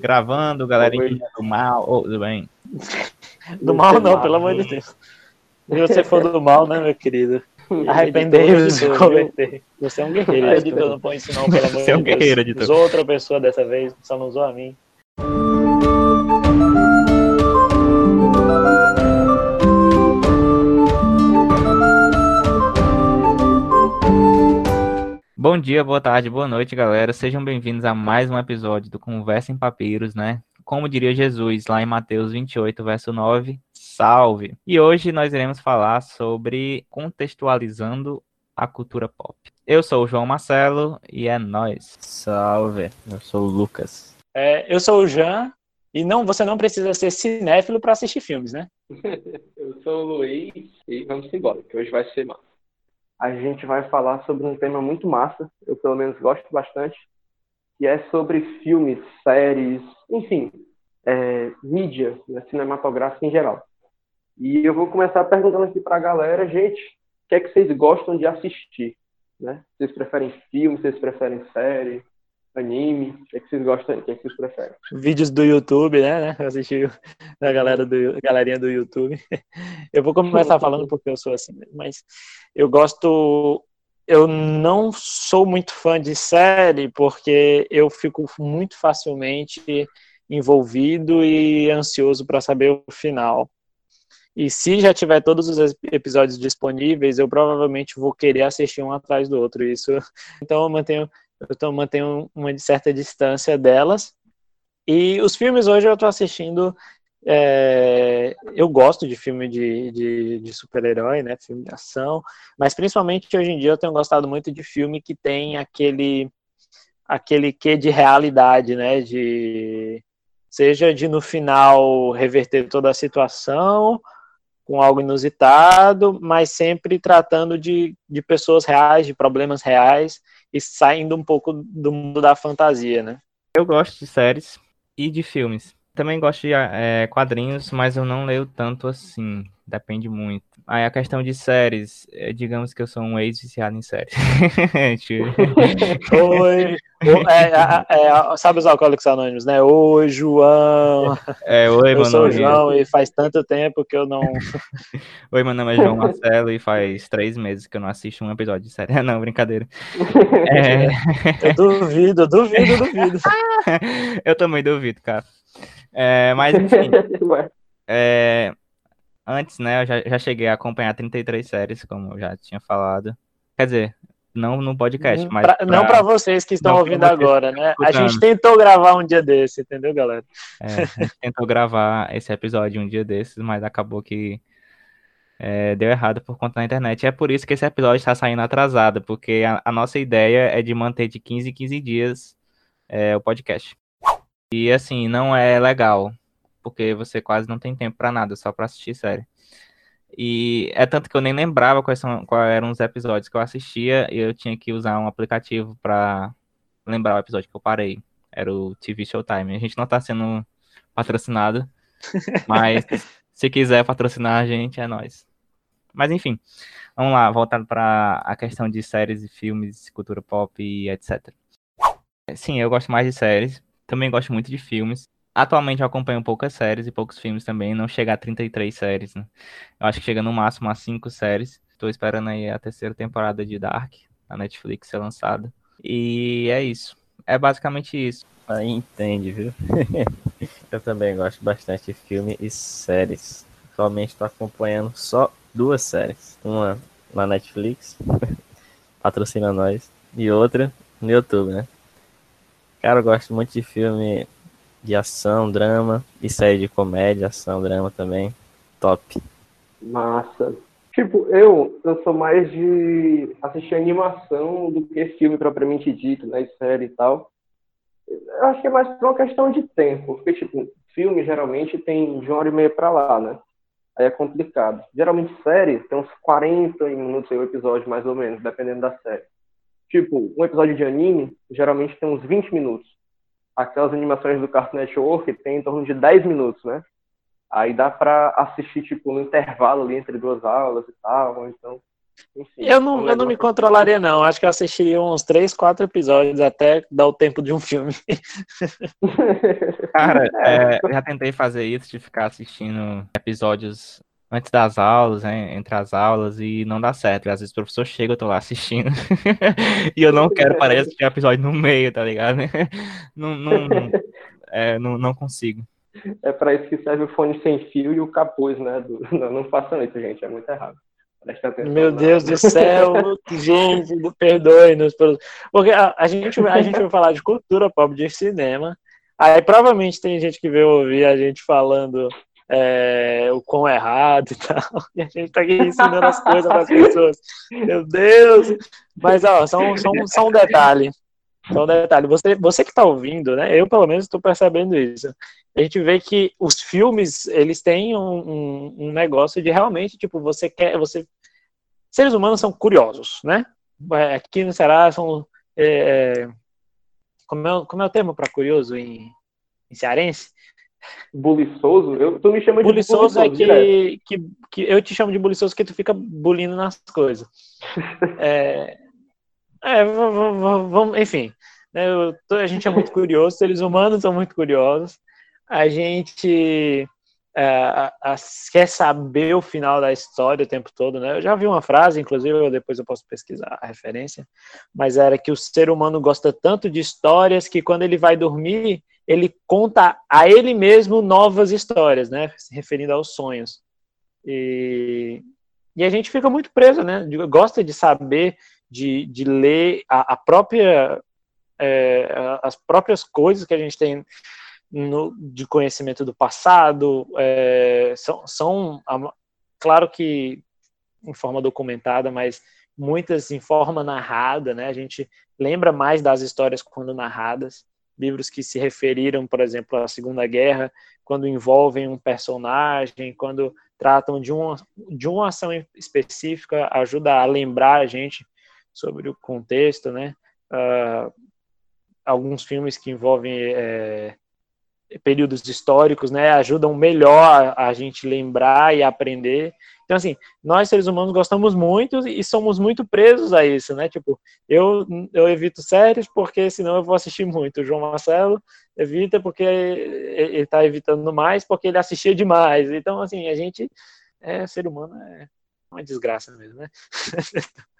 Gravando, galerinha do mal. Oh, tudo bem? Do mal não, pelo amor de Deus. Se você for do mal, né, meu querido? Arrependei-vos de converter. Você é um guerreiro, editor, não pode ensinar pelo amor Você é um de Deus. guerreiro, editor. Usou outra pessoa dessa vez, só não usou a mim. Bom dia, boa tarde, boa noite, galera. Sejam bem-vindos a mais um episódio do Conversa em Papiros, né? Como diria Jesus lá em Mateus 28, verso 9, salve! E hoje nós iremos falar sobre contextualizando a cultura pop. Eu sou o João Marcelo e é nós. Salve, eu sou o Lucas. É, eu sou o Jean, e não, você não precisa ser cinéfilo para assistir filmes, né? Eu sou o Luiz e vamos embora, que hoje vai ser massa. A gente vai falar sobre um tema muito massa, eu pelo menos gosto bastante, que é sobre filmes, séries, enfim, é, mídia né, cinematográfica em geral. E eu vou começar perguntando aqui para a galera, gente, o que é que vocês gostam de assistir? Né? Vocês preferem filme, vocês preferem série, anime? O que é que vocês gostam, o que é que vocês preferem? Vídeos do YouTube, né? né? Eu assisti o- da galera do, galerinha do YouTube. Eu vou começar falando porque eu sou assim, mas eu gosto. Eu não sou muito fã de série porque eu fico muito facilmente envolvido e ansioso para saber o final. E se já tiver todos os episódios disponíveis, eu provavelmente vou querer assistir um atrás do outro. Isso, então eu mantenho, eu tô- mantenho uma certa distância delas. E os filmes hoje eu tô assistindo. é, eu gosto de filme de, de, de super-herói, né? Filme de ação. Mas principalmente hoje em dia eu tenho gostado muito de filme que tem aquele aquele quê de realidade, né? De seja de no final reverter toda a situação com algo inusitado, mas sempre tratando de, de pessoas reais, de problemas reais e saindo um pouco do mundo da fantasia, né? Eu gosto de séries e de filmes. Também gosto de eh, quadrinhos, mas eu não leio tanto assim. Depende muito. Aí a questão de séries, eh, digamos que eu sou um ex-viciado em séries. Oi, é, é, é, sabe os alcoólicos anônimos, né? Oi, João. é, oi, Eu meu sou o João e faz tanto tempo que eu não. oi, meu nome é João Marcelo e faz três meses que eu não assisto um episódio de série. Não, brincadeira. É, Eu duvido, eu duvido, eu duvido. eu também duvido, cara. É, mas enfim, é, antes, né, eu já, já cheguei a acompanhar 33 séries, como eu já tinha falado. Quer dizer, não no podcast, mas Pra- Não para vocês que estão pra ouvindo vocês agora, né? A escutando. gente tentou gravar um dia desse, entendeu, galera? É, a gente tentou gravar esse episódio um dia desses, mas acabou que é, deu errado por conta da internet. É por isso que esse episódio está saindo atrasado, porque a, a nossa ideia é de manter de 15 em 15 dias é, o podcast. E assim, não é legal, porque você quase não tem tempo para nada, só para assistir série. E é tanto que eu nem lembrava quais, são, quais eram os episódios que eu assistia, e eu tinha que usar um aplicativo para lembrar o episódio que eu parei. Era o TV Showtime. A gente não tá sendo patrocinado, mas se quiser patrocinar a gente, é nós. Mas enfim, vamos lá, voltando para a questão de séries e filmes, cultura pop e etc. Sim, eu gosto mais de séries, também gosto muito de filmes. Atualmente eu acompanho poucas séries e poucos filmes também, não chega a 33 séries, né? Eu acho que chega no máximo a 5 séries. Estou esperando aí a terceira temporada de Dark, na Netflix ser lançada. E é isso. É basicamente isso. Aí entende, viu? eu também gosto bastante de filme e séries. Atualmente estou acompanhando só duas séries. Uma na Netflix, patrocina nós, e outra no YouTube, né? Cara, eu gosto muito de filme de ação, drama, e série de comédia, ação, drama também. Top. Massa. Tipo, eu, eu sou mais de assistir animação do que filme propriamente dito, né? Série e tal. Eu acho que é mais por uma questão de tempo. Porque, tipo, filme geralmente tem de uma hora e meia pra lá, né? Aí é complicado. Geralmente série tem uns 40 minutos aí o episódio, mais ou menos, dependendo da série. Tipo, um episódio de anime geralmente tem uns 20 minutos. Aquelas animações do Cartoon Network tem em torno de 10 minutos, né? Aí dá pra assistir, tipo, no intervalo ali entre duas aulas e tal, então Enfim, eu não, eu não me controlaria, não. Acho que eu assistiria uns três, quatro episódios até dar o tempo de um filme. Cara, é, eu já tentei fazer isso, de ficar assistindo episódios antes das aulas, né, entre as aulas, e não dá certo. Às vezes o professor chega, eu tô lá assistindo, e eu não quero de assistir episódio no meio, tá ligado? não, não, é, não, não consigo. É para isso que serve o fone sem fio e o capuz, né? Do... Não, não façam isso, gente, é muito errado. Meu Deus do céu, gente, perdoe-nos. Porque a, a, gente, a gente vai falar de cultura pop, de cinema. Aí provavelmente tem gente que veio ouvir a gente falando é, o quão errado e tal. E a gente tá aqui ensinando as coisas para as pessoas. Meu Deus! Mas, ó, só, só, só um detalhe. Só um detalhe. Você, você que está ouvindo, né? Eu, pelo menos, estou percebendo isso. A gente vê que os filmes, eles têm um, um, um negócio de realmente, tipo, você quer... você Seres humanos são curiosos, né? É, aqui no Ceará são... É, é como, é, como é o termo para curioso em, em cearense? Buliçoso? Eu, tu me chama de buliçoso. é que, que, que, eu te chamo de buliçoso porque tu fica bulindo nas coisas. é, é vamos, enfim. Né, eu, a gente é muito curioso, seres humanos são muito curiosos. A gente é, a, a, quer saber o final da história o tempo todo, né? Eu já vi uma frase, inclusive, depois eu posso pesquisar a referência, mas era que o ser humano gosta tanto de histórias que quando ele vai dormir, ele conta a ele mesmo novas histórias, né? Se referindo aos sonhos. E, e a gente fica muito preso, né? Gosta de saber, de, de ler a, a própria, é, as próprias coisas que a gente tem no, de conhecimento do passado. É, são, são, claro que em forma documentada, mas muitas em forma narrada, né? A gente lembra mais das histórias quando narradas livros que se referiram, por exemplo, à Segunda Guerra, quando envolvem um personagem, quando tratam de uma, de uma ação específica, ajuda a lembrar a gente sobre o contexto, né? Uh, alguns filmes que envolvem é, períodos históricos, né, ajudam melhor a, gente lembrar e aprender. Então, assim, nós seres humanos gostamos muito e somos muito presos a isso, né? Tipo, eu, eu evito séries porque senão eu vou assistir muito. O João Marcelo evita porque ele está evitando mais porque ele assistia demais. Então, assim, a gente é ser humano é uma desgraça mesmo, né?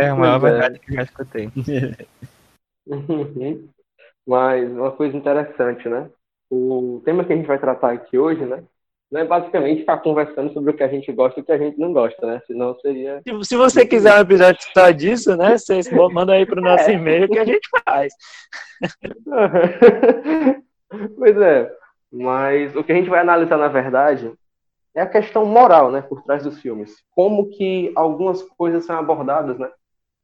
é a maior verdade que eu já escutei. Uhum. Mas uma coisa interessante, né? O tema que a gente vai tratar aqui hoje, né? Não é basicamente ficar conversando sobre o que a gente gosta e o que a gente não gosta, né? Senão seria. Se você quiser um episódio só disso, né? Você manda aí para o nosso é. e-mail que a gente faz. pois é. Mas o que a gente vai analisar, na verdade, é a questão moral, né? Por trás dos filmes. Como que algumas coisas são abordadas, né?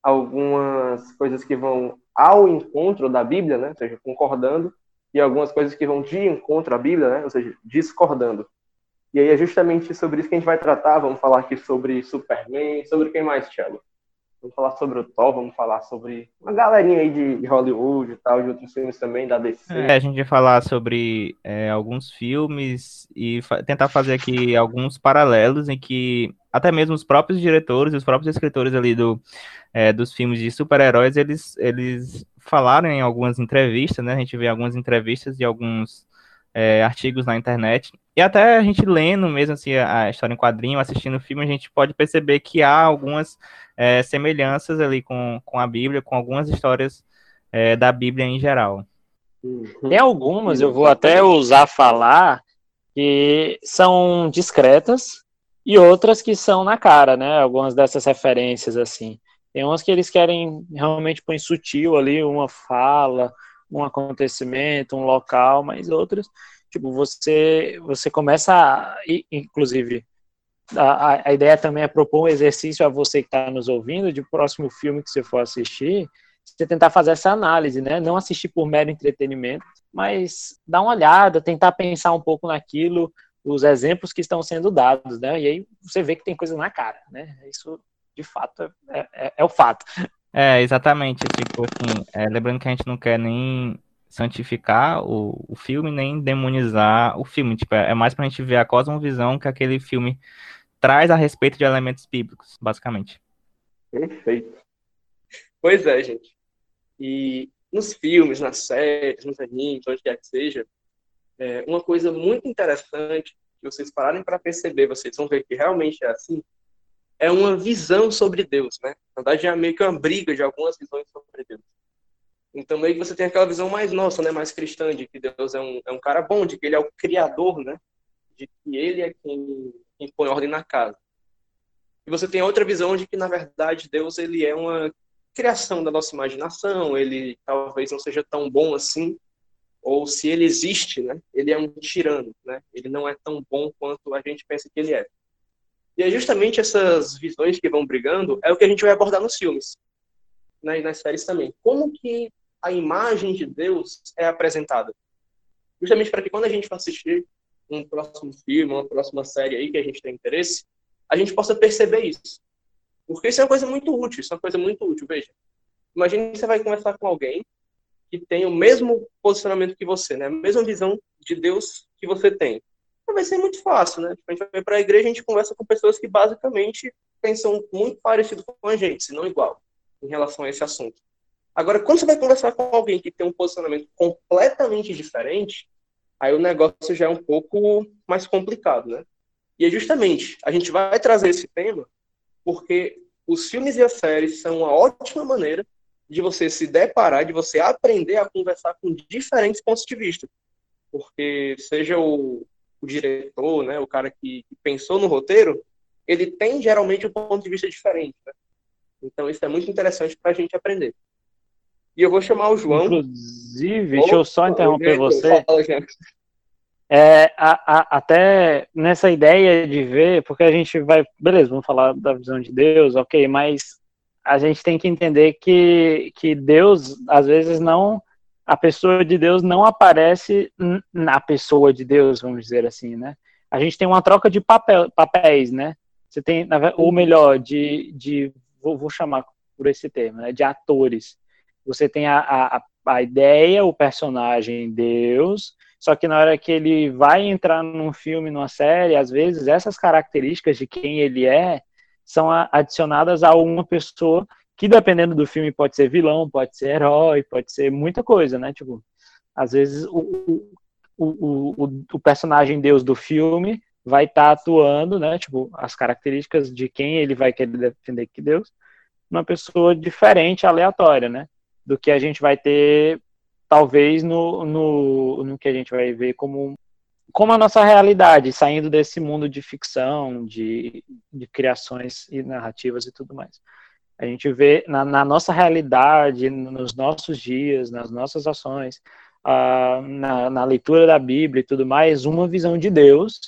Algumas coisas que vão ao encontro da Bíblia, né? ou seja, concordando, e algumas coisas que vão de encontro à Bíblia, né? ou seja, discordando. E aí é justamente sobre isso que a gente vai tratar. Vamos falar aqui sobre Superman, sobre quem mais, Thiago? Vamos falar sobre o Thor, vamos falar sobre uma galerinha aí de Hollywood e tal, de outros filmes também, da DC. É, a gente vai falar sobre é, alguns filmes e fa tentar fazer aqui alguns paralelos em que até mesmo os próprios diretores, os próprios escritores ali do, é, dos filmes de super-heróis, eles, eles falaram em algumas entrevistas, né? A gente vê algumas entrevistas e alguns é, artigos na internet. E até a gente lendo mesmo assim, a história em quadrinho, assistindo o filme, a gente pode perceber que há algumas é, semelhanças ali com, com a Bíblia, com algumas histórias é, da Bíblia em geral. Uhum. Tem algumas, eu vou até usar falar, que são discretas e outras que são na cara, né? Algumas dessas referências, assim. Tem umas que eles querem realmente põe sutil ali, uma fala, um acontecimento, um local, mas outras, tipo, você, você começa, a, inclusive, a, a ideia também é propor um exercício a você que está nos ouvindo, de próximo filme que você for assistir, você tentar fazer essa análise, né? Não assistir por mero entretenimento, mas dar uma olhada, tentar pensar um pouco naquilo, os exemplos que estão sendo dados, né? E aí você vê que tem coisa na cara, né? Isso, de fato, é, é, é o fato. É, exatamente. Tipo assim, é, lembrando que a gente não quer nem santificar o, o filme, nem demonizar o filme. Tipo, é, é mais pra gente ver a cosmovisão que aquele filme traz a respeito de elementos bíblicos, basicamente. Perfeito. Pois é, gente. E nos filmes, nas séries, nos animes, onde quer que seja, é, uma coisa muito interessante que vocês pararem para perceber, vocês vão ver que realmente é assim, é uma visão sobre Deus, né? Na verdade, é meio que uma briga de algumas visões sobre Deus. Então, meio que você tem aquela visão mais nossa, né? Mais cristã, de que Deus é um, é um cara bom, de que ele é o criador, né? De que ele é quem, quem põe ordem na casa. E você tem outra visão de que, na verdade, Deus ele é uma criação da nossa imaginação, ele talvez não seja tão bom assim, ou se ele existe, né, ele é um tirano, né, ele não é tão bom quanto a gente pensa que ele é. E é justamente essas visões que vão brigando é o que a gente vai abordar nos filmes, né, e nas séries também. Como que a imagem de Deus é apresentada? Justamente para que quando a gente for assistir um próximo filme, uma próxima série aí que a gente tem interesse, a gente possa perceber isso. Porque isso é uma coisa muito útil, isso é uma coisa muito útil, veja. Imagine que você vai conversar com alguém que tem o mesmo posicionamento que você, né? A mesma visão de Deus que você tem. Vai ser muito fácil, né? A gente vai para a igreja, a gente conversa com pessoas que basicamente pensam muito parecido com a gente, se não igual, em relação a esse assunto. Agora, quando você vai conversar com alguém que tem um posicionamento completamente diferente, aí o negócio já é um pouco mais complicado, né? E é justamente, a gente vai trazer esse tema porque os filmes e as séries são uma ótima maneira de você se deparar, de você aprender a conversar com diferentes pontos de vista. Porque seja o, o diretor, né, o cara que, que, pensou no roteiro, ele tem geralmente um ponto de vista diferente. Né? Então isso é muito interessante para a gente aprender. E eu vou chamar o João. Inclusive, deixa eu só interromper você. Fala, é, a, a, até nessa ideia de ver, porque a gente vai, beleza, vamos falar da visão de Deus, ok, mas a gente tem que entender que, que Deus, às vezes, não, a pessoa de Deus não aparece na pessoa de Deus, vamos dizer assim, né? A gente tem uma troca de papel, papéis, né? Você tem, ou melhor, de, de vou, vou chamar por esse termo, né? De atores. Você tem a, a, a ideia, o personagem Deus, só que na hora que ele vai entrar num filme, numa série, às vezes essas características de quem ele é são adicionadas a uma pessoa que, dependendo do filme, pode ser vilão, pode ser herói, pode ser muita coisa, né? Tipo, às vezes o, o, o, o personagem Deus do filme vai estar tá atuando, né? Tipo, as características de quem ele vai querer defender que Deus, uma pessoa diferente, aleatória, né? Do que a gente vai ter talvez no, no, no que a gente vai ver como, como a nossa realidade, saindo desse mundo de ficção, de, de criações e narrativas e tudo mais. A gente vê na, na nossa realidade, nos nossos dias, nas nossas ações, na, na leitura da Bíblia e tudo mais, uma visão de Deus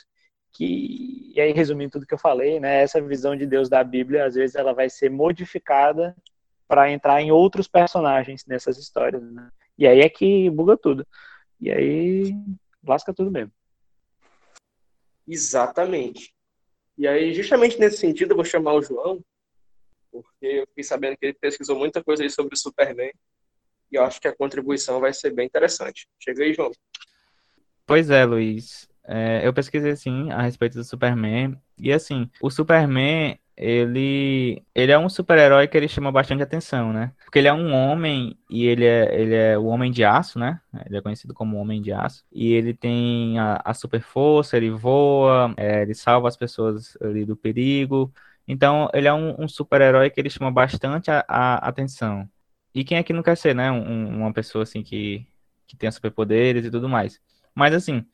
que, e aí resumindo tudo que eu falei, né, essa visão de Deus da Bíblia, às vezes ela vai ser modificada para entrar em outros personagens nessas histórias, né? E aí é que buga tudo. E aí lasca tudo mesmo. Exatamente. E aí, justamente nesse sentido, eu vou chamar o João, porque eu fiquei sabendo que ele pesquisou muita coisa aí sobre o Superman, e eu acho que a contribuição vai ser bem interessante. Chega aí, João. Pois é, Luiz. É, eu pesquisei, sim, a respeito do Superman, e assim, o Superman, ele, ele é um super-herói que ele chama bastante atenção, né? Porque ele é um homem e ele é, ele é o Homem de Aço, né? Ele é conhecido como Homem de Aço. E ele tem a, a super força, ele voa, é, ele salva as pessoas ali do perigo. Então, ele é um, um super-herói que ele chama bastante a, a, atenção. E quem é que não quer ser, né? Um, uma pessoa assim que, que tenha superpoderes e tudo mais. Mas assim,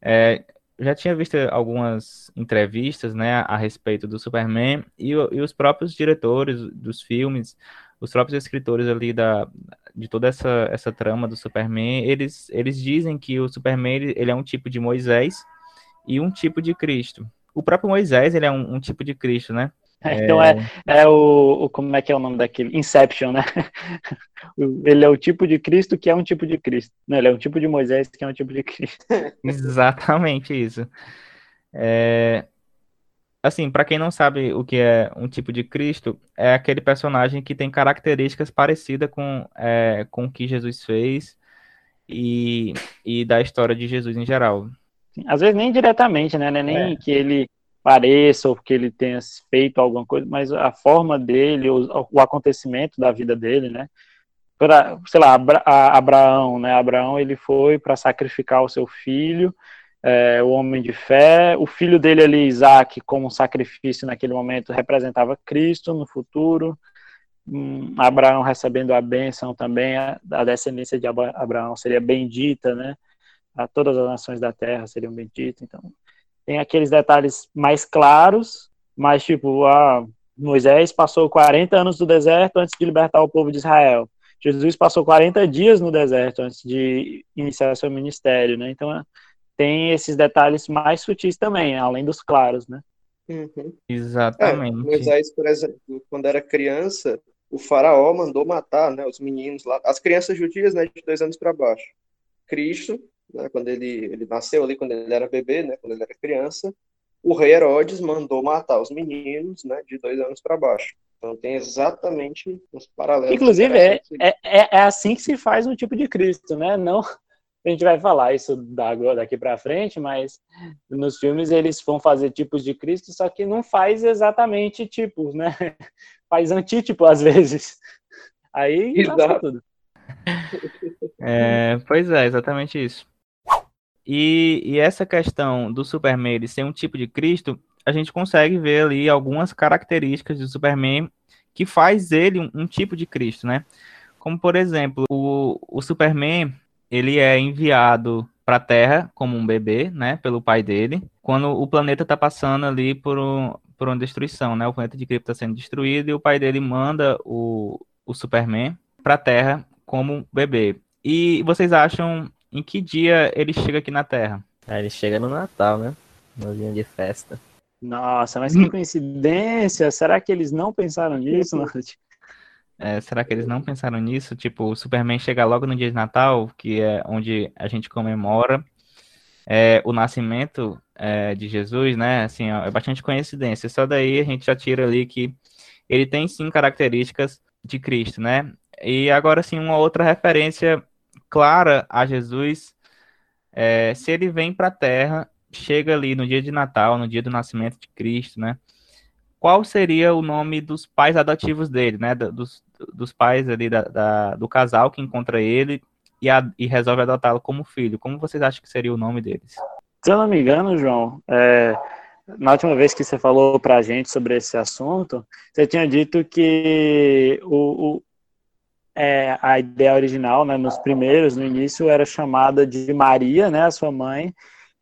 é, já tinha visto algumas entrevistas, né, a respeito do Superman e, e, os próprios diretores dos filmes, os próprios escritores ali da, de toda essa, essa trama do Superman, eles, eles dizem que o Superman ele, ele é um tipo de Moisés e um tipo de Cristo. O próprio Moisés ele é um, um tipo de Cristo, né? Então é, é o, o, Como é que é o nome daquele? Inception, né? Ele é o tipo de Cristo que é um tipo de Cristo. Não, ele é um tipo de Moisés que é um tipo de Cristo. Exatamente isso. É, assim, para quem não sabe o que é um tipo de Cristo, é aquele personagem que tem características parecidas com, é, com o que Jesus fez e, e da história de Jesus em geral. Às vezes nem diretamente, né? É nem é. que ele pareça ou porque ele tenha feito alguma coisa, mas a forma dele, o, o acontecimento da vida dele, né? Pra, sei lá, Abra, Abraão, né? Abraão ele foi para sacrificar o seu filho, é, o homem de fé. O filho dele ali, Isaac, como sacrifício naquele momento, representava Cristo no futuro. Hum, Abraão recebendo a bênção também, a, a descendência de Abraão seria bendita, né? A todas as nações da terra seriam benditas. Então, tem aqueles detalhes mais claros, mas tipo, ah, Moisés passou 40 anos no deserto antes de libertar o povo de Israel. Jesus passou 40 dias no deserto antes de iniciar seu ministério, né? Então tem esses detalhes mais sutis também, além dos claros, né? Uhum. Exatamente. É, Moisés, por exemplo, quando era criança, o faraó mandou matar né, os meninos lá, as crianças judias né, de dois anos para baixo. Cristo né, quando ele, ele nasceu ali, quando ele era bebê, né, quando ele era criança, o rei Herodes mandou matar os meninos né, de dois anos para baixo. Então tem exatamente os paralelos. Inclusive, é, é, é, assim que se faz um tipo de Cristo, né? Não, a gente vai falar isso daqui para frente, mas nos filmes eles vão fazer tipos de Cristo, só que não faz exatamente tipos, né? Faz antítipo às vezes. Aí tudo. É, pois é, exatamente isso. E, e essa questão do Superman ele ser um tipo de Cristo, a gente consegue ver ali algumas características do Superman que faz ele um, um tipo de Cristo, né? Como, por exemplo, o, o Superman, ele é enviado para a Terra como um bebê, né, pelo pai dele, quando o planeta está passando ali por, um, por uma destruição, né? O planeta de Krypton está sendo destruído e o pai dele manda o, o Superman para a Terra como bebê. E vocês acham em que dia ele chega aqui na Terra? Ah, ele chega no Natal, né? No dia de festa. Nossa, mas que coincidência! Será que eles não pensaram nisso, Nath? É, será que eles não pensaram nisso? Tipo, o Superman chega logo no dia de Natal, que é onde a gente comemora é, o nascimento é, de Jesus, né? Assim, é bastante coincidência. Só daí a gente já tira ali que ele tem sim características de Cristo, né? E agora sim, uma outra referência clara a Jesus, é, se ele vem para a Terra, chega ali no dia de Natal, no dia do nascimento de Cristo, né? Qual seria o nome dos pais adotivos dele, né? Dos, dos pais ali da, da do casal que encontra ele e, a, e resolve adotá-lo como filho. Como vocês acham que seria o nome deles? Se eu não me engano, João, é, na última vez que você falou para a gente sobre esse assunto, você tinha dito que o, é, a ideia original, né, nos primeiros, no início, era chamada de Maria, né, a sua mãe,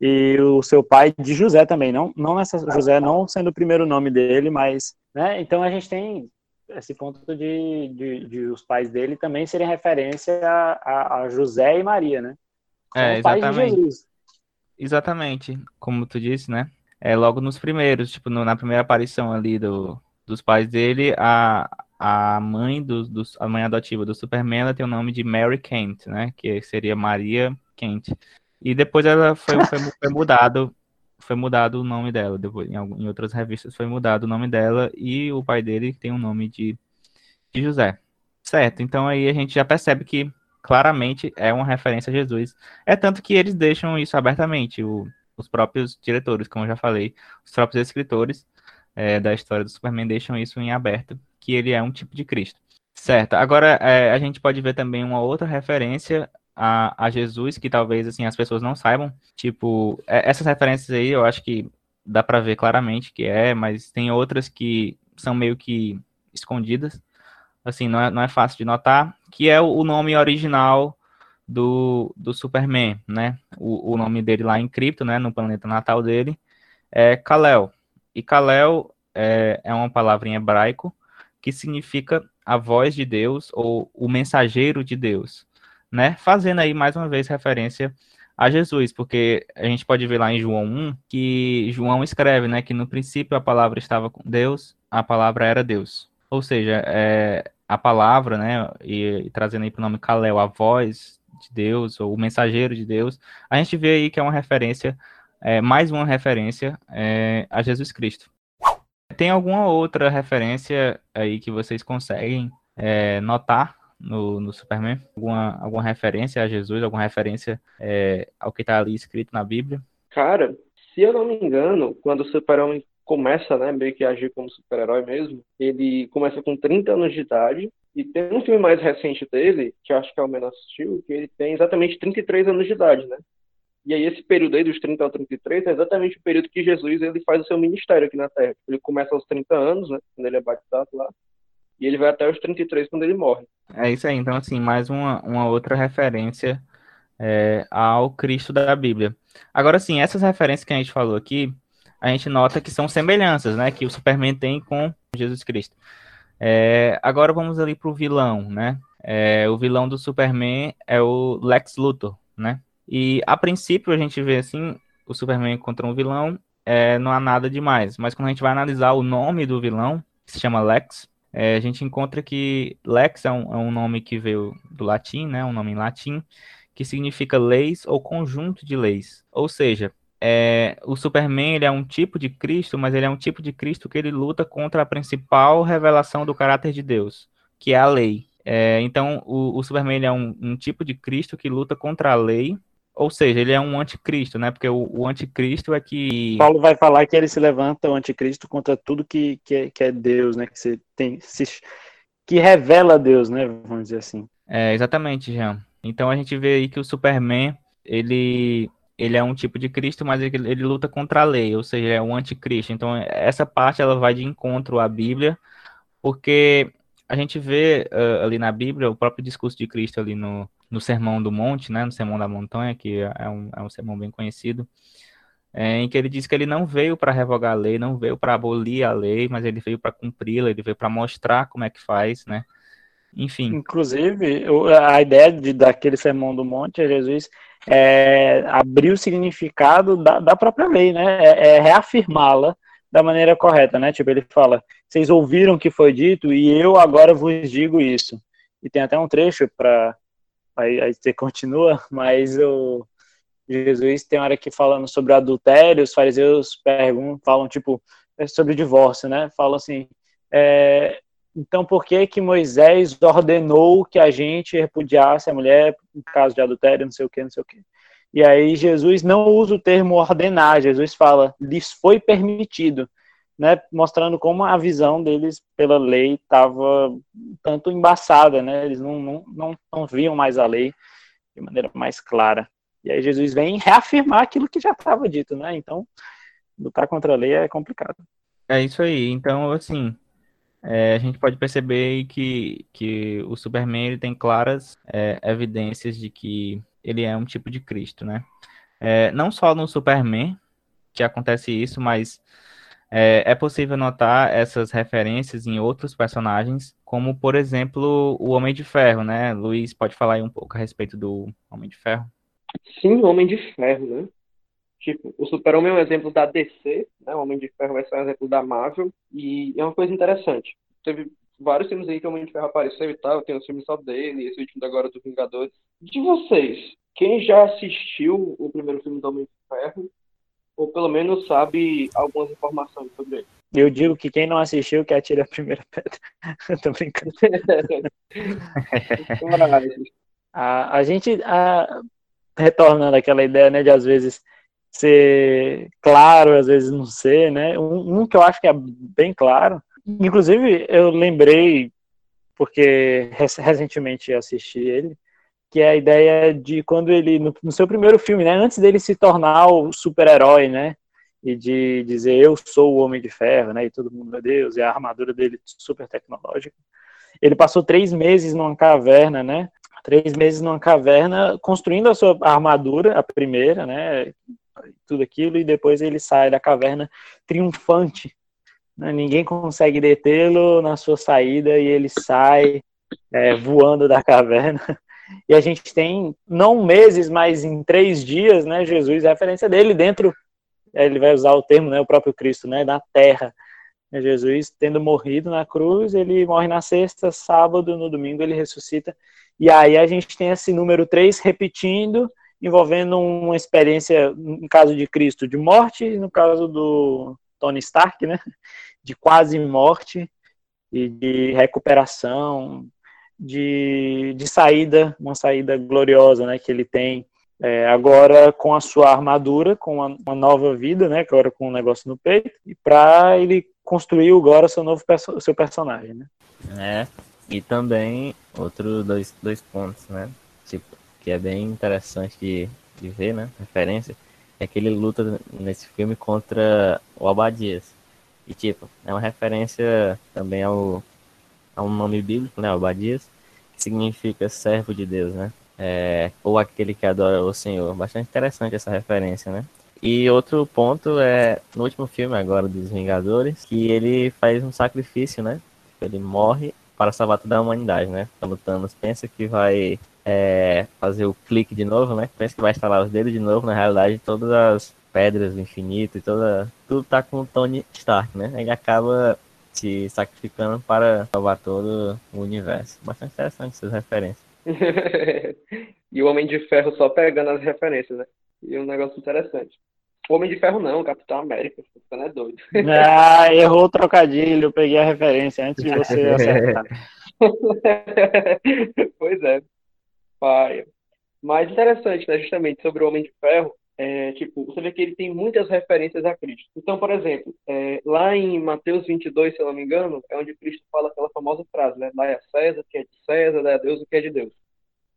e o seu pai de José também, não, não essa, José não sendo o primeiro nome dele, mas, né, então a gente tem esse ponto de, de, de os pais dele também serem referência a, a, José e Maria, né? é, exatamente. Exatamente, como tu disse, né? É logo nos primeiros, tipo, no, na primeira aparição ali do, dos pais dele, a, a mãe do, do, a mãe adotiva do Superman ela tem o nome de Mary Kent, né? Que seria Maria Kent. E depois ela foi, foi, foi mudado foi mudado o nome dela. Depois, em, em, outras revistas foi mudado o nome dela e o pai dele tem o nome de, de José. Certo, então aí a gente já percebe que claramente é uma referência a Jesus. É tanto que eles deixam isso abertamente, o, os próprios diretores, como eu já falei, os próprios escritores é, da história do Superman deixam isso em aberto, que ele é um tipo de Cristo. Certo. Agora, é, a gente pode ver também uma outra referência a, a, Jesus, que talvez assim as pessoas não saibam. Tipo, é, essas referências aí eu acho que dá para ver claramente que é, mas tem outras que são meio que escondidas. Assim, não é, não é fácil de notar, que é o, nome original do, do Superman, né? O, o nome dele lá em cripto, né? No planeta natal dele, é Kal-El. E Kal-El é, é uma palavra em hebraico que significa a voz de Deus ou o mensageiro de Deus, né? Fazendo aí mais uma vez referência a Jesus, porque a gente pode ver lá em João 1 que João escreve, né, que no princípio a palavra estava com Deus, a palavra era Deus. Ou seja, é, a palavra, né, e, e trazendo aí para o nome Kalel, a voz de Deus, ou o mensageiro de Deus, a gente vê aí que é uma referência, é, mais uma referência é, a Jesus Cristo. Tem alguma outra referência aí que vocês conseguem é, notar no, no, Superman? Alguma, alguma referência a Jesus, alguma referência é, ao que está ali escrito na Bíblia? Cara, se eu não me engano, quando o Super-Homem começa, né, meio que a agir como super-herói mesmo. Ele começa com 30 anos de idade e tem um filme mais recente dele, que acho que é o menos assistiu, que ele tem exatamente 33 anos de idade, né? E aí esse período aí dos 30 ao 33 é exatamente o período que Jesus ele faz o seu ministério aqui na Terra. Ele começa aos 30 anos, né, quando ele é batizado lá, e ele vai até os 33 quando ele morre. É isso aí, então assim, mais uma, uma outra referência é, ao Cristo da Bíblia. Agora sim, essas referências que a gente falou aqui, a gente nota que são semelhanças, né, que o Superman tem com Jesus Cristo. É, agora vamos ali para o vilão, né? É, o vilão do Superman é o Lex Luthor, né? E a princípio a gente vê assim, o Superman contra um vilão, é, não há nada demais. Mas quando a gente vai analisar o nome do vilão, que se chama Lex, é, a gente encontra que Lex é um, é um, nome que veio do latim, né, um nome em latim, que significa leis ou conjunto de leis. Ou seja, é, o Superman ele é um tipo de Cristo, mas ele é um tipo de Cristo que ele luta contra a principal revelação do caráter de Deus, que é a lei. É, então, o, o Superman é um, um tipo de Cristo que luta contra a lei ou seja, ele é um anticristo, né? Porque o, o, anticristo é que. Paulo vai falar que ele se levanta o anticristo contra tudo que, que, é, que é Deus, né? Que, você tem, se, que revela Deus, né? Vamos dizer assim. É, exatamente, Jean. Então a gente vê aí que o Superman, ele, ele é um tipo de Cristo, mas ele, ele luta contra a lei, ou seja, é um anticristo. Então essa parte ela vai de encontro à Bíblia, porque a gente vê uh, ali na Bíblia o próprio discurso de Cristo ali no, no Sermão do Monte, né, no Sermão da Montanha, que é um, é um sermão bem conhecido, é, em que ele diz que ele não veio para revogar a lei, não veio para abolir a lei, mas ele veio para cumpri-la, ele veio para mostrar como é que faz, né? Enfim. Inclusive, a ideia de, daquele Sermão do Monte é Jesus é, abrir o significado da, da própria lei, né? É, é reafirmá-la da maneira correta, né? Tipo, ele fala: vocês ouviram o que foi dito e eu agora vos digo isso. E tem até um trecho para aí, você continua, mas o Jesus tem hora que falando sobre adultério, os fariseus perguntam, falam tipo é sobre divórcio, né? Falam assim, é, então por que que Moisés ordenou que a gente repudiasse a mulher em caso de adultério, não sei o que, não sei o que. E aí Jesus não usa o termo ordenar, Jesus fala, lhes foi permitido né, mostrando como a visão deles pela lei estava tanto embaçada, né, eles não, não, não, não viam mais a lei de maneira mais clara. E aí Jesus vem reafirmar aquilo que já estava dito, né, então lutar contra a lei é complicado. É isso aí, então assim, é, a gente pode perceber que, que o Superman ele tem claras é, evidências de que ele é um tipo de Cristo, né? É, não só no Superman que acontece isso, mas é, é possível notar essas referências em outros personagens, como, por exemplo, o Homem de Ferro, né? Luiz, pode falar aí um pouco a respeito do Homem de Ferro? Sim, o Homem de Ferro, né? Tipo, o Super-Homem é um exemplo da DC, né? O Homem de Ferro vai ser um exemplo da Marvel, e é uma coisa interessante. Teve vários filmes aí que o Homem de Ferro apareceu e tal, tem um filme só dele, esse último agora do Vingadores. De vocês, quem já assistiu o primeiro filme do Homem de Ferro ou pelo menos sabe algumas informações sobre ele. Eu digo que quem não assistiu que atire a primeira pedra. Tô brincando. a, a gente, a, retornando àquela ideia, né, de às vezes ser claro, às vezes não ser, né? Um, um, que eu acho que é bem claro. Inclusive, eu lembrei, porque recentemente assisti ele, que é a ideia de quando ele, no, no seu primeiro filme, né, antes dele se tornar o super-herói, né, e de dizer eu sou o Homem de Ferro, né, e todo mundo, meu Deus, e a armadura dele super tecnológica. Ele passou três meses numa caverna, né, três meses numa caverna construindo a sua armadura, a primeira, né, tudo aquilo, e depois ele sai da caverna triunfante. Né, ninguém consegue detê-lo na sua saída e ele sai é, voando da caverna. E a gente tem, não meses, mas em três dias, né, Jesus, referência dele dentro, ele vai usar o termo, né, o próprio Cristo, né, na terra. Jesus, tendo morrido na cruz, ele morre na sexta, sábado, no domingo ele ressuscita. E aí a gente tem esse número três repetindo, envolvendo uma experiência, no caso de Cristo, de morte, no caso do Tony Stark, né, de quase morte e de recuperação, de, de saída, uma saída gloriosa, né, que ele tem é, agora com a sua armadura, com uma, uma, nova vida, né? Agora com um negócio no peito, e para ele construir agora seu novo perso seu personagem, né? É, e também outro dois, dois pontos, né? Tipo, que é bem interessante de, de ver, né? Referência, é que ele luta nesse filme contra o Abadias. E tipo, é uma referência também ao, ao nome bíblico, né? Abadias, que significa servo de Deus, né? É, ou aquele que adora o Senhor. Bastante interessante essa referência, né? E outro ponto é no último filme agora dos Vingadores, que ele faz um sacrifício, né? Ele morre para salvar toda a humanidade, né? Quando Thanos pensa que vai é, fazer o clique de novo, né? Pensa que vai instalar os dedos de novo, na realidade todas as pedras do infinito e toda tudo tá com o Tony Stark, né? Ele acaba se sacrificando para salvar todo o universo. Bastante interessante essas referências. e o Homem de Ferro só pegando as referências, né? E um negócio interessante. O Homem de Ferro não, o Capitão América, você não é doido. Ah, errou o trocadilho, eu peguei a referência antes de você acertar. pois é. Pai. Mas interessante, né, justamente sobre o Homem de Ferro, é, tipo, você vê que ele tem muitas referências a Cristo. Então, por exemplo, é, lá em Mateus 22, se eu não me engano, é onde Cristo fala aquela famosa frase, né? Dai a César que é de César, dai a Deus o que é de Deus.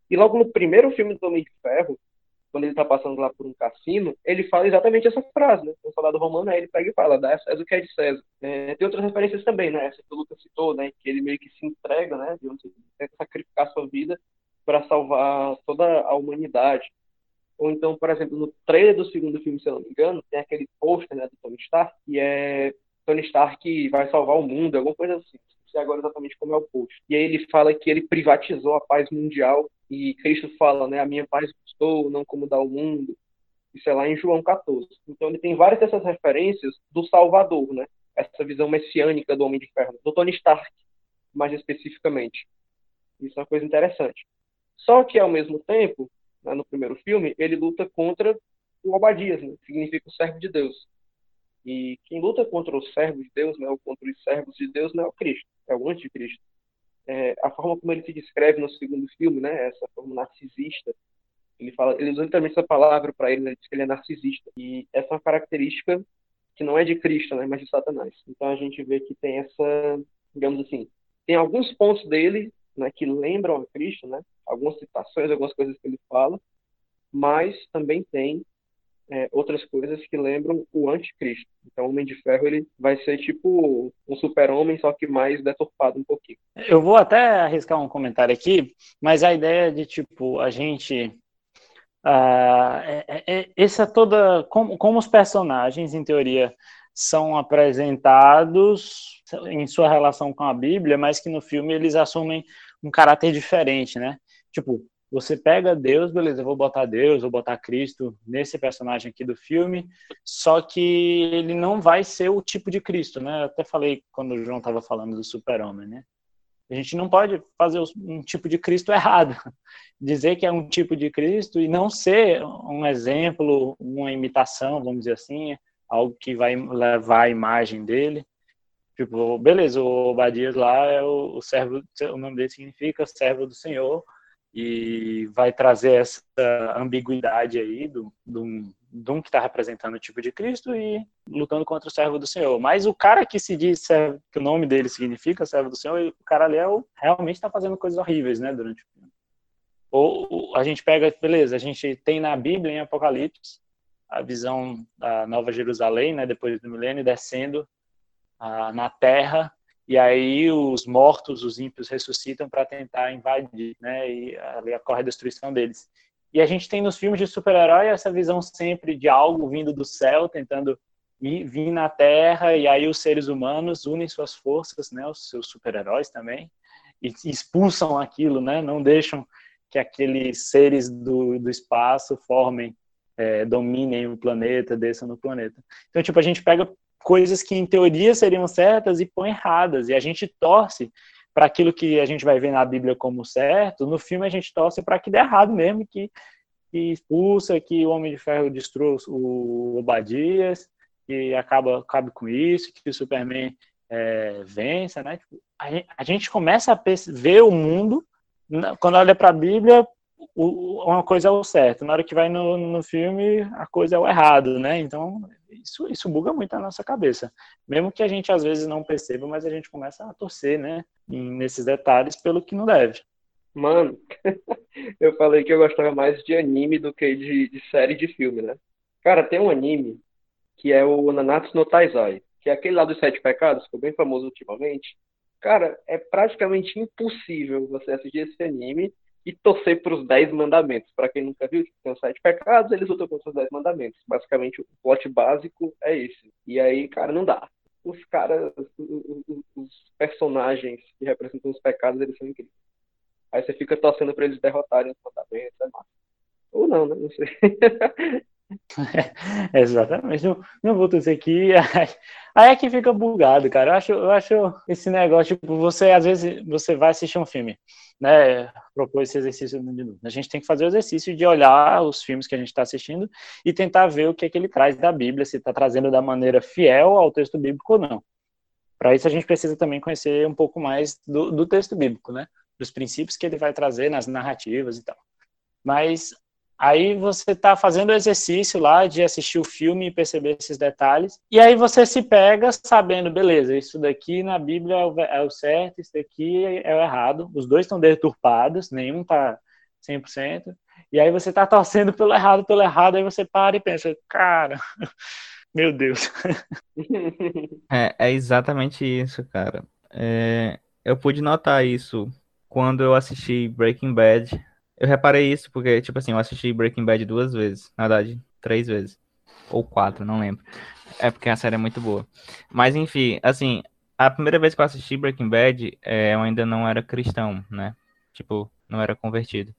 E logo no primeiro filme do Homem de Ferro, quando ele está passando lá por um cassino, ele fala exatamente essa frase, né? O soldado romano, aí ele pega e fala, dá a César o que é de César. É, tem outras referências também, né? Essa que o Lucas citou, né? Que ele meio que se entrega, né? De onde ele tenta sacrificar sua vida para salvar toda a humanidade. Ou então, por exemplo, no trailer do segundo filme, se eu não me engano, tem aquele pôster né, do Tony Stark, que é Tony Stark vai salvar o mundo, alguma coisa assim. Não sei agora exatamente como é o post. E aí ele fala que ele privatizou a paz mundial e Cristo fala, né, a minha paz custou, não como dar o mundo. Isso é lá em João 14. Então ele tem várias dessas referências do Salvador, né? Essa visão messiânica do Homem de Ferro, do Tony Stark, mais especificamente. Isso é uma coisa interessante. Só que, ao mesmo tempo, né, no primeiro filme, ele luta contra o Obadias, né, que significa o servo de Deus. E quem luta contra os servos de Deus, né, ou contra os servos de Deus, não é o Cristo, é o anticristo. É, a forma como ele se descreve no segundo filme, né, essa forma narcisista, ele fala, ele usa literalmente essa palavra para ele, né, ele diz que ele é narcisista. E essa é uma característica que não é de Cristo, né, mas de Satanás. Então a gente vê que tem essa, digamos assim, tem alguns pontos dele né, que lembram a Cristo, né, algumas citações, algumas coisas que ele fala, mas também tem é, outras coisas que lembram o anticristo. Então, o Homem de Ferro ele vai ser tipo um super-homem, só que mais deturpado um pouquinho. Eu vou até arriscar um comentário aqui, mas a ideia de tipo a gente Uh, é, é, essa toda como, como os personagens em teoria são apresentados em sua relação com a Bíblia, mas que no filme eles assumem um caráter diferente, né? Tipo, você pega Deus, beleza, eu vou botar Deus, vou botar Cristo nesse personagem aqui do filme, só que ele não vai ser o tipo de Cristo, né? Eu até falei quando o João estava falando do super-homem, né? A gente não pode fazer um tipo de Cristo errado. Dizer que é um tipo de Cristo e não ser um exemplo, uma imitação, vamos dizer assim, algo que vai levar a imagem dele. Tipo, beleza, o Obadias lá é o, o servo, o nome dele significa servo do Senhor, e vai trazer essa ambiguidade aí do, do, do um que está representando o tipo de Cristo e lutando contra o servo do Senhor. Mas o cara que se diz que o nome dele significa servo do Senhor, o cara ali é o, realmente está fazendo coisas horríveis, né, durante o filme. Ou a gente pega, beleza, a gente tem na Bíblia, em Apocalipse, a visão da Nova Jerusalém, né, depois do milênio, descendo na terra e aí os mortos, os ímpios ressuscitam para tentar invadir, né? E ali ocorre a destruição deles. E a gente tem nos filmes de super-herói essa visão sempre de algo vindo do céu, tentando vir na Terra, e aí os seres humanos unem suas forças, né? Os seus super-heróis também, e expulsam aquilo, né? Não deixam que aqueles seres do, do espaço formem, é, dominem o planeta, desçam no planeta. Então, tipo, a gente pega coisas que em teoria seriam certas e põe erradas. E a gente torce para aquilo que a gente vai ver na Bíblia como certo, no filme a gente torce para que dê errado mesmo, que, que expulsa, que o Homem de Ferro destrua o Obadias, que acaba, acaba com isso, que o Superman é, vença, né? Tipo, a, gente, a gente começa a ver o mundo, quando olha para a Bíblia, o, uma coisa é o certo, na hora que vai no, no filme, a coisa é o errado, né? Então, isso, isso buga muito a nossa cabeça. Mesmo que a gente às vezes não perceba, mas a gente começa a torcer, né? Nesses detalhes pelo que não deve. Mano, eu falei que eu gostava mais de anime do que de, de série de filme, né? Cara, tem um anime que é o Nanatsu no Taizai, que é aquele lá dos Sete Pecados, ficou bem famoso ultimamente. Cara, é praticamente impossível você assistir esse anime e torcer para os Dez Mandamentos. Para quem nunca viu, tem os Sete Pecados, eles lutam contra os Dez Mandamentos. Basicamente, o plot básico é esse. E aí, cara, não dá. Os caras, os, os personagens que representam os pecados, eles são incríveis. Aí você fica torcendo para eles derrotarem os mandamentos, é massa. Ou não, né? Não sei. Exatamente. Não, não vou dizer que aí é que fica bugado, cara. Eu acho, eu acho esse negócio, tipo, você às vezes você vai assistir um filme, né? Propor esse exercício de novo. A gente tem que fazer o exercício de olhar os filmes que a gente está assistindo e tentar ver o que é que ele traz da Bíblia, se está trazendo da maneira fiel ao texto bíblico ou não. Para isso a gente precisa também conhecer um pouco mais do, do texto bíblico, né? Dos princípios que ele vai trazer nas narrativas e tal. Mas Aí você está fazendo o exercício lá de assistir o filme e perceber esses detalhes. E aí você se pega sabendo, beleza, isso daqui na Bíblia é o, é certo, isso daqui é o errado. Os dois estão deturpados, nenhum está 100%. E aí você está torcendo pelo errado, pelo errado, aí você para e pensa, cara, meu Deus. É, é exatamente isso, cara. É, eu pude notar isso quando eu assisti Breaking Bad eu reparei isso porque, tipo assim, eu assisti Breaking Bad duas vezes. Na verdade, três vezes. Ou quatro, não lembro. É porque a série é muito boa. Mas, enfim, assim, a primeira vez que eu assisti Breaking Bad, é, eu ainda não era cristão, né? Tipo, não era convertido.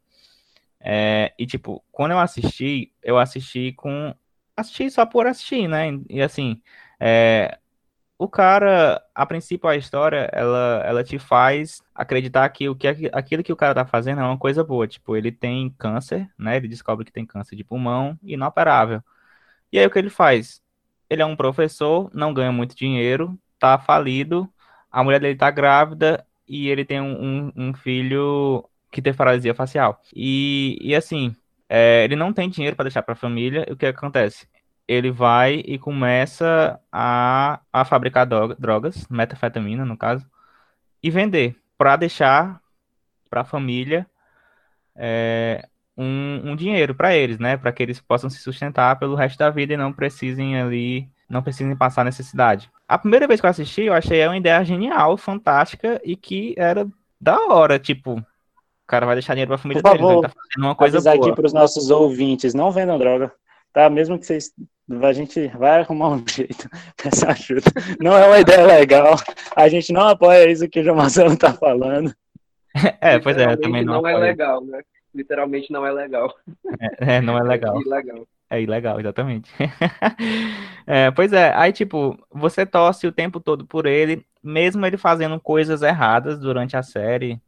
É, e, tipo, quando eu assisti, eu assisti com. Assisti só por assistir, né? E, assim, é, o cara, a princípio, a história, ela, ela te faz acreditar que, o que aquilo que o cara tá fazendo é uma coisa boa. Tipo, ele tem câncer, né? Ele descobre que tem câncer de pulmão inoperável. E aí o que ele faz? Ele é um professor, não ganha muito dinheiro, tá falido, a mulher dele tá grávida e ele tem um, um, um filho que tem paralisia facial. E, e assim, é, ele não tem dinheiro para deixar para a família. O que acontece? Ele vai e começa a, a fabricar drogas, metafetamina no caso, e vender para deixar para a família é, um, um, dinheiro para eles, né? Para que eles possam se sustentar pelo resto da vida e não precisem ali, não precisem passar necessidade. A primeira vez que eu assisti, eu achei uma ideia genial, fantástica e que era da hora, tipo, o cara vai deixar dinheiro para a família Por dele, favor, então ele tá fazendo uma coisa boa. aqui para os nossos ouvintes, não vendam droga tá? Mesmo que vocês. A gente vai arrumar um jeito essa ajuda. Não é uma ideia legal. A gente não apoia isso que o João Marcelo tá falando. É, pois é, também não. Não é legal, né? Literalmente não é legal. É, é não é legal. É ilegal. É ilegal, exatamente. é, pois é, aí tipo, você torce o tempo todo por ele, mesmo ele fazendo coisas erradas durante a série,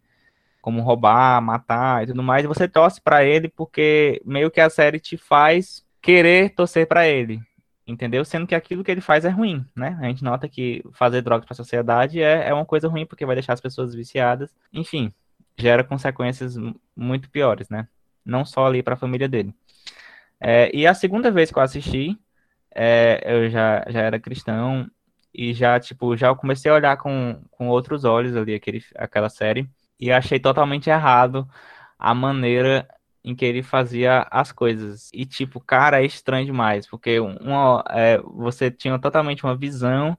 como roubar, matar e tudo mais, você torce para ele porque meio que a série te faz querer torcer para ele, entendeu? Sendo que aquilo que ele faz é ruim, né? A gente nota que fazer drogas para a sociedade é, é uma coisa ruim porque vai deixar as pessoas viciadas. Enfim, gera consequências muito piores, né? Não só ali para a família dele. É, e a segunda vez que eu assisti, é, eu já, já era cristão e já, tipo, já comecei a olhar com, com outros olhos ali aquele, aquela série e achei totalmente errado a maneira em que ele fazia as coisas. E, tipo, cara, é estranho demais, porque uma, é, você tinha totalmente uma visão,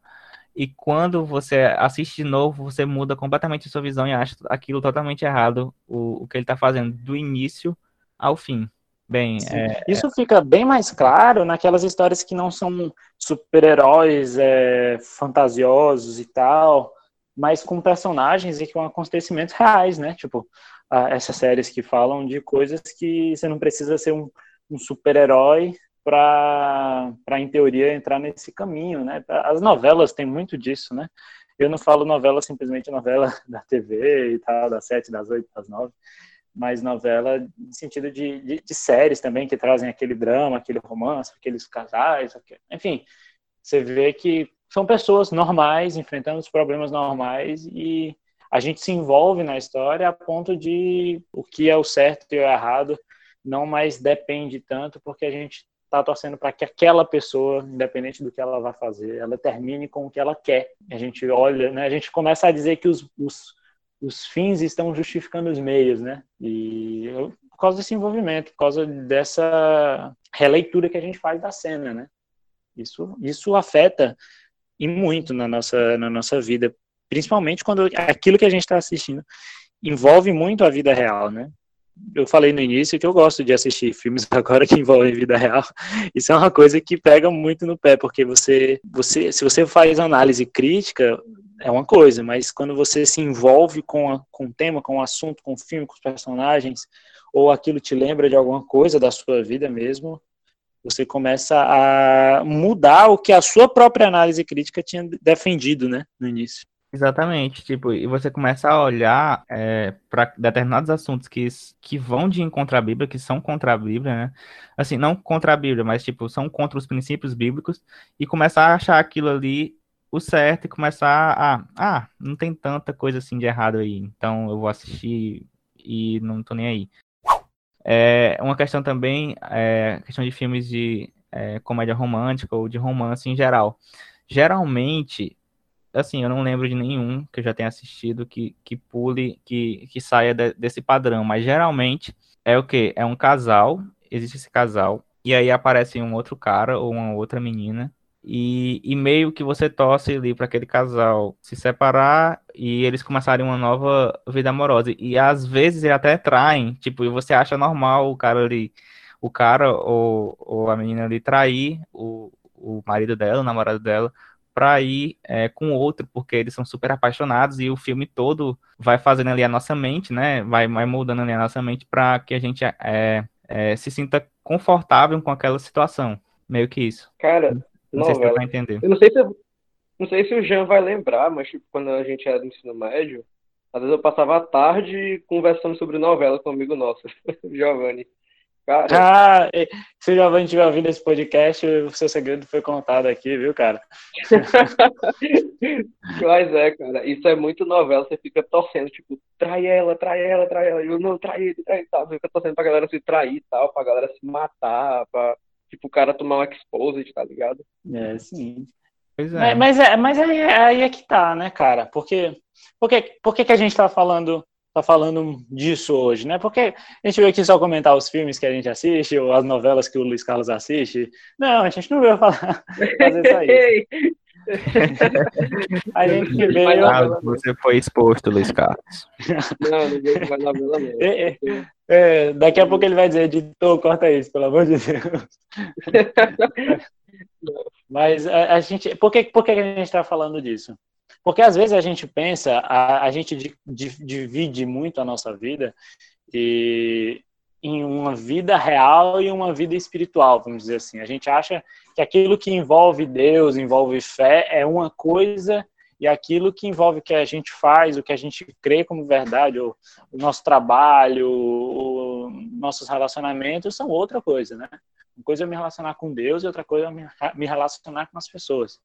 e quando você assiste de novo, você muda completamente a sua visão e acha aquilo totalmente errado, o, o que ele está fazendo, do início ao fim. Bem, é, isso fica bem mais claro naquelas histórias que não são super-heróis é, fantasiosos e tal, mas com personagens e com acontecimentos reais, né? Tipo, essas séries que falam de coisas que você não precisa ser um, um super-herói para, em teoria, entrar nesse caminho, né? As novelas têm muito disso, né? Eu não falo novela simplesmente novela da TV e tal, das sete, das oito, das nove, mas novela no sentido de, de, de, séries também, que trazem aquele drama, aquele romance, aqueles casais, enfim, você vê que são pessoas normais, enfrentando os problemas normais e a gente se envolve na história a ponto de o que é o certo e o errado não mais depende tanto, porque a gente está torcendo para que aquela pessoa, independente do que ela vai fazer, ela termine com o que ela quer. A gente olha, né, a gente começa a dizer que os, os, os fins estão justificando os meios, né? E eu, por causa desse envolvimento, por causa dessa releitura que a gente faz da cena, né? Isso, isso afeta e muito na nossa, na nossa vida, principalmente quando aquilo que a gente está assistindo envolve muito a vida real, né? eu falei no início que eu gosto de assistir filmes agora que envolvem vida real. Isso é uma coisa que pega muito no pé, porque você, você se você faz análise crítica, é uma coisa, mas quando você se envolve com, a, com o tema, com o assunto, com o filme, com os personagens, ou aquilo te lembra de alguma coisa da sua vida mesmo, você começa a mudar o que a sua própria análise crítica tinha defendido, né, no início. Exatamente, tipo, e você começa a olhar é, para determinados assuntos que, que vão de encontrar a Bíblia, que são contra a Bíblia, né? Assim, não contra a Bíblia, mas tipo, são contra os princípios bíblicos, e começar a achar aquilo ali o certo e começar a, ah, não tem tanta coisa assim de errado aí, então eu vou assistir e não tô nem aí. É uma questão também, é, questão de filmes de é, comédia romântica ou de romance em geral. Geralmente, assim, eu não lembro de nenhum que eu já tenha assistido que, que pule, que, que saia de, desse padrão, mas geralmente é o que? É um casal, existe esse casal, e aí aparece um outro cara ou uma outra menina, e, e meio que você torce ali para aquele casal se separar e eles começarem uma nova vida amorosa. E às vezes eles até traem, tipo, e você acha normal o cara ali, o cara ou, ou a menina ali trair o, o marido dela, o namorado dela, para ir é, com outro, porque eles são super apaixonados e o filme todo vai fazendo ali a nossa mente, né? Vai, vai mudando ali a nossa mente para que a gente é, é, se sinta confortável com aquela situação. Meio que isso. Cara, não sei se você vai entender. Eu não sei se, não sei se o Jean vai lembrar, mas tipo, quando a gente era do ensino médio, às vezes eu passava a tarde conversando sobre novela com um amigo nosso, Giovanni. Cara. Ah, se o Giovanni estiver ouvindo esse podcast, o seu segredo foi contado aqui, viu, cara? Mas é, cara, isso é muito novela, você fica torcendo, tipo, trai ela, trai ela, trai ela, eu não trai ele, trai tal, você fica torcendo pra galera se trair e tal, pra galera se matar, pra, tipo, o cara tomar um exposed, tá ligado? É, sim. Pois é. Mas, mas, é, mas aí, aí é que tá, né, cara? Porque, porque, porque que a gente tá falando tá falando disso hoje, né? Porque a gente veio aqui só comentar os filmes que a gente assiste ou as novelas que o Luiz Carlos assiste. Não, a gente não veio falar fazer só isso. a gente veio. Ah, você foi exposto, Luiz Carlos. Não, veio mais novela mesmo. É, é, é, daqui a pouco ele vai dizer, editor, corta isso, pelo amor de Deus. Mas a, a, gente, por que, por que a gente está falando disso? Porque às vezes a gente pensa, a, a gente di, di, divide muito a nossa vida e, em uma vida real e uma vida espiritual, vamos dizer assim. A gente acha que aquilo que envolve Deus, envolve fé, é uma coisa e aquilo que envolve o que a gente faz, o que a gente crê como verdade, o, o nosso trabalho, o, nossos relacionamentos são outra coisa, né? Uma coisa é me relacionar com Deus e outra coisa é me, relacionar com as pessoas.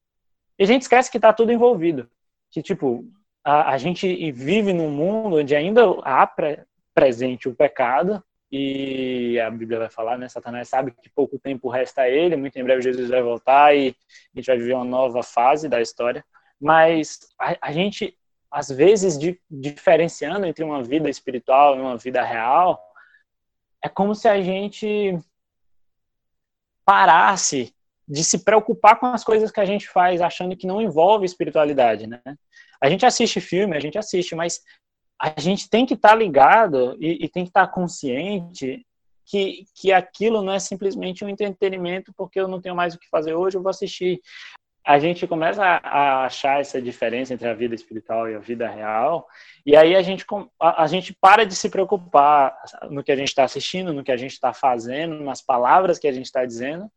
E a gente esquece que está tudo envolvido que, tipo, a, a gente vive num mundo onde ainda há pre, presente o pecado, e a Bíblia vai falar, né? Satanás sabe que pouco tempo resta a ele, muito em breve Jesus vai voltar e a gente vai viver uma nova fase da história. Mas a, a gente, às vezes, de, diferenciando entre uma vida espiritual e uma vida real, é como se a gente parasse de se preocupar com as coisas que a gente faz, achando que não envolve espiritualidade, né? A gente assiste filme, a gente assiste, mas a gente tem que estar tá ligado e, e, tem que estar tá consciente que, que aquilo não é simplesmente um entretenimento porque eu não tenho mais o que fazer hoje, eu vou assistir. A gente começa a, achar essa diferença entre a vida espiritual e a vida real, e aí a gente, a, gente para de se preocupar no que a gente está assistindo, no que a gente está fazendo, nas palavras que a gente está dizendo,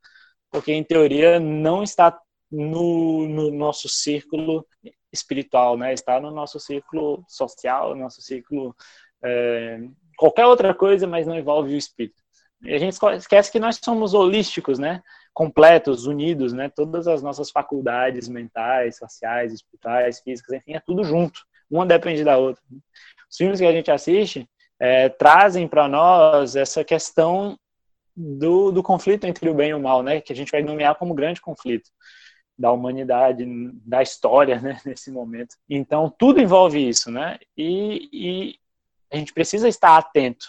porque em teoria não está no, no, nosso círculo espiritual, né? Está no nosso círculo social, no nosso círculo é, qualquer outra coisa, mas não envolve o espírito. E a gente esquece que nós somos holísticos, né? Completos, unidos, né? Todas as nossas faculdades mentais, sociais, espirituais, físicas, enfim, é tudo junto. uma depende da outra. Os filmes que a gente assiste é, trazem para nós essa questão do, do conflito entre o bem e o mal, né? Que a gente vai nomear como grande conflito da humanidade, da história, né? Nesse momento. Então, tudo envolve isso, né? E, e a gente precisa estar atento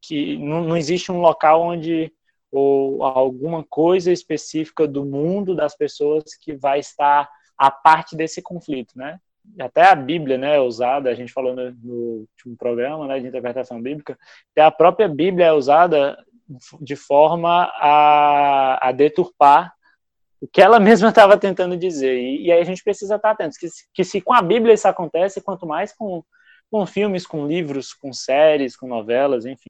que não, não existe um local onde ou alguma coisa específica do mundo das pessoas que vai estar a parte desse conflito, né? Até a Bíblia, né, é usada, a gente falou no, no último programa, né, de interpretação bíblica, até a própria Bíblia é usada de forma a, a deturpar o que ela mesma estava tentando dizer. E, e, aí a gente precisa estar atento, que, que se com a Bíblia isso acontece, quanto mais com, com filmes, com livros, com séries, com novelas, enfim.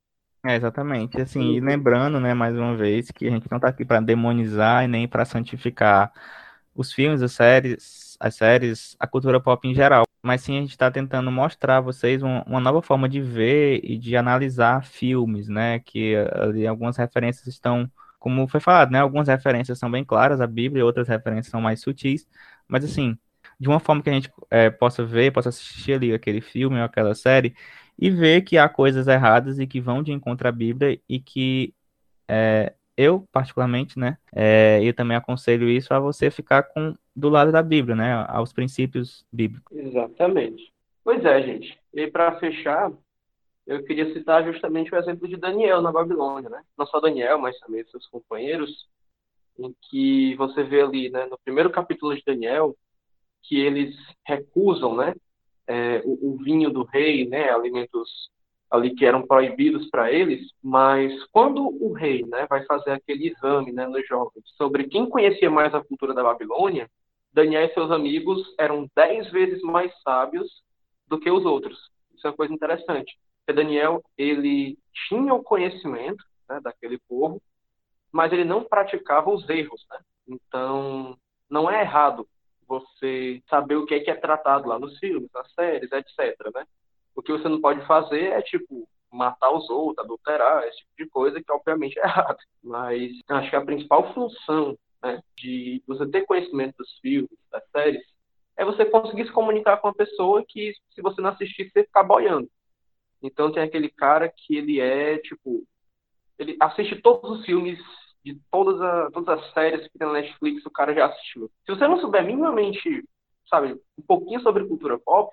É, exatamente. Assim, e lembrando, né, mais uma vez, que a gente não está aqui para demonizar e nem para santificar os filmes, as séries, as séries, a cultura pop em geral. Mas sim a gente está tentando mostrar a vocês uma, uma, nova forma de ver e de analisar filmes, né? Que ali algumas referências estão, como foi falado, né? Algumas referências são bem claras, a Bíblia, outras referências são mais sutis. Mas assim, de uma forma que a gente é, possa ver, possa assistir ali aquele filme ou aquela série e ver que há coisas erradas e que vão de encontro à Bíblia e que é, eu, particularmente, né, é, eu também aconselho isso a você ficar com do lado da Bíblia, né, aos princípios bíblicos. Exatamente. Pois é, gente. E para fechar, eu queria citar justamente o exemplo de Daniel na Babilônia, né? Não só Daniel, mas também seus companheiros, em que você vê ali, né, no primeiro capítulo de Daniel, que eles recusam, né, é, o, o, vinho do rei, né, alimentos ali que eram proibidos para eles, mas quando o rei, né, vai fazer aquele exame, né, nos jovens sobre quem conhecia mais a cultura da Babilônia, Daniel e seus amigos eram dez vezes mais sábios do que os outros. Isso é uma coisa interessante. Porque Daniel ele tinha o conhecimento né, daquele povo, mas ele não praticava os erros. Né? Então, não é errado você saber o que é que é tratado lá nos filmes, nas séries, etc. Né? O que você não pode fazer é, tipo, matar os outros, adulterar, esse tipo de coisa, que obviamente é errado. Mas acho que a principal função né, de você ter conhecimento dos filmes, das séries, é você conseguir se comunicar com uma pessoa que, se você não assistir, você ficar boiando. Então tem aquele cara que ele é, tipo, ele assiste todos os filmes de todas, a, todas as séries que tem na Netflix, o cara já assistiu. Se você não souber minimamente, sabe, um pouquinho sobre cultura pop,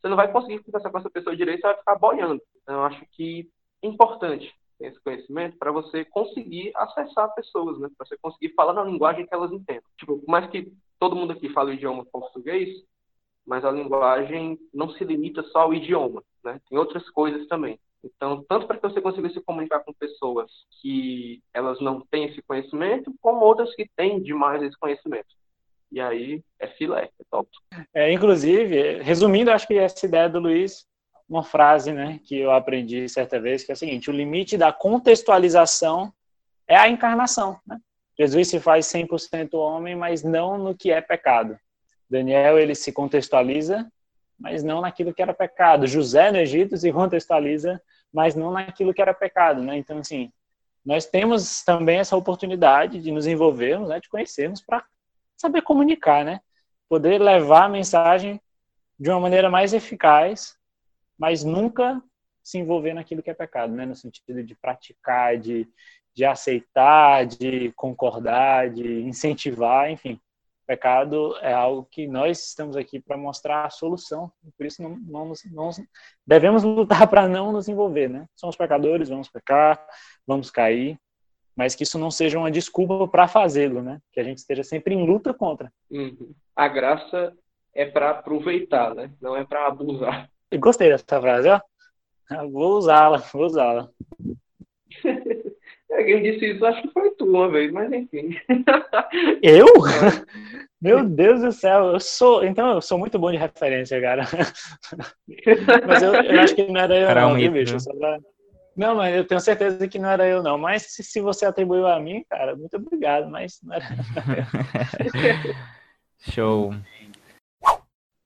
você não vai conseguir conversar com essa pessoa direito, você vai ficar boiando. Então, eu acho que é importante ter esse conhecimento para você conseguir acessar pessoas, né? Para você conseguir falar na linguagem que elas entendem. Tipo, por mais que todo mundo aqui fale o idioma português, mas a linguagem não se limita só ao idioma, né? Tem outras coisas também. Então, tanto para que você consiga se comunicar com pessoas que elas não têm esse conhecimento, como outras que têm demais esse conhecimento. E aí é filé, é top. É, inclusive, resumindo, acho que essa ideia do Luiz, uma frase né, que eu aprendi certa vez, que é a seguinte: o limite da contextualização é a encarnação. Né? Jesus se faz 100% homem, mas não no que é pecado. Daniel, ele se contextualiza mas não naquilo que era pecado. José no Egito se contextualiza, mas não naquilo que era pecado, né? Então, assim, nós temos também essa oportunidade de nos envolvermos, né, de conhecermos para saber comunicar, né? Poder levar a mensagem de uma maneira mais eficaz, mas nunca se envolver naquilo que é pecado, né? No sentido de praticar, de, de aceitar, de concordar, de incentivar, enfim pecado é algo que nós estamos aqui para mostrar a solução. Por isso não, não, não devemos lutar para não nos envolver, né? Somos pecadores, vamos pecar, vamos cair, mas que isso não seja uma desculpa para fazê-lo, né? Que a gente esteja sempre em luta contra. Uhum. A graça é para aproveitar, né? Não é para abusar. Eu gostei dessa frase, ó. vou usá-la, vou usá-la. Quem disse isso, acho que foi tu uma vez, mas enfim. Eu? Meu Deus do céu, eu sou. Então eu sou muito bom de referência, cara. mas eu, eu acho que não era eu, era não, um viu, bicho? Pra... Não, mas eu tenho certeza que não era eu, não. Mas se, se você atribuiu a mim, cara, muito obrigado, mas não era. Show.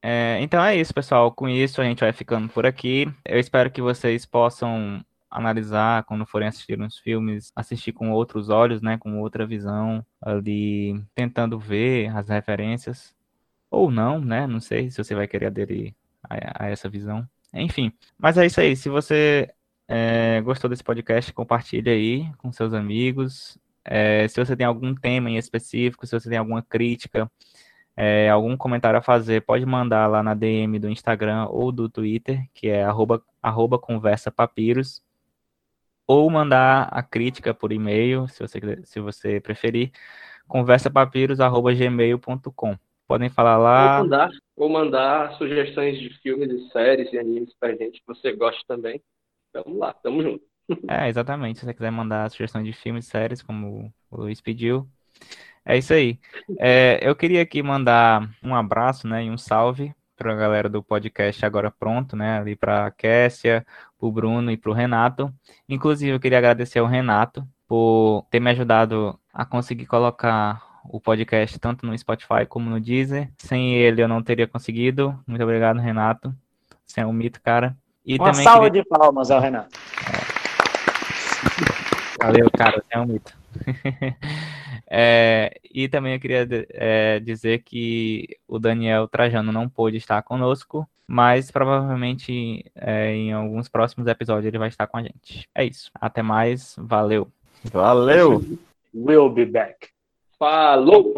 É, então é isso, pessoal. Com isso a gente vai ficando por aqui. Eu espero que vocês possam analisar quando forem assistir uns filmes, assistir com outros olhos, né, com outra visão, ali tentando ver as referências ou não, né? Não sei se você vai querer aderir a, a essa visão. Enfim, mas é isso aí. Se você é, gostou desse podcast, compartilha aí com seus amigos. É, se você tem algum tema em específico, se você tem alguma crítica, é, algum comentário a fazer, pode mandar lá na DM do Instagram ou do Twitter, que é arroba, arroba conversa papiros, ou mandar a crítica por e-mail, se você, se você preferir, conversapapiros.gmail.com. Podem falar lá. Ou mandar, ou mandar sugestões de filmes e séries e animes pra gente que você gosta também. Vamos lá, tamo junto. É, exatamente. Se você quiser mandar sugestões de filmes e séries, como o Luiz pediu, é isso aí. É, eu queria aqui mandar um abraço, né, e um salve para a galera do podcast Agora Pronto, né, ali para a Kessia, para o Bruno e para o Renato. Inclusive, eu queria agradecer ao Renato por ter me ajudado a conseguir colocar o podcast tanto no Spotify como no Deezer. Sem ele, eu não teria conseguido. Muito obrigado, Renato. Você é um mito, cara. E Uma salva queria... de palmas ao Renato. É. Valeu, cara. Você é um mito. É, e também eu queria é, dizer que o Daniel Trajano não pôde estar conosco, mas provavelmente é, em alguns próximos episódios ele vai estar com a gente. É isso. Até mais. Valeu. Valeu. We'll be back. Falou.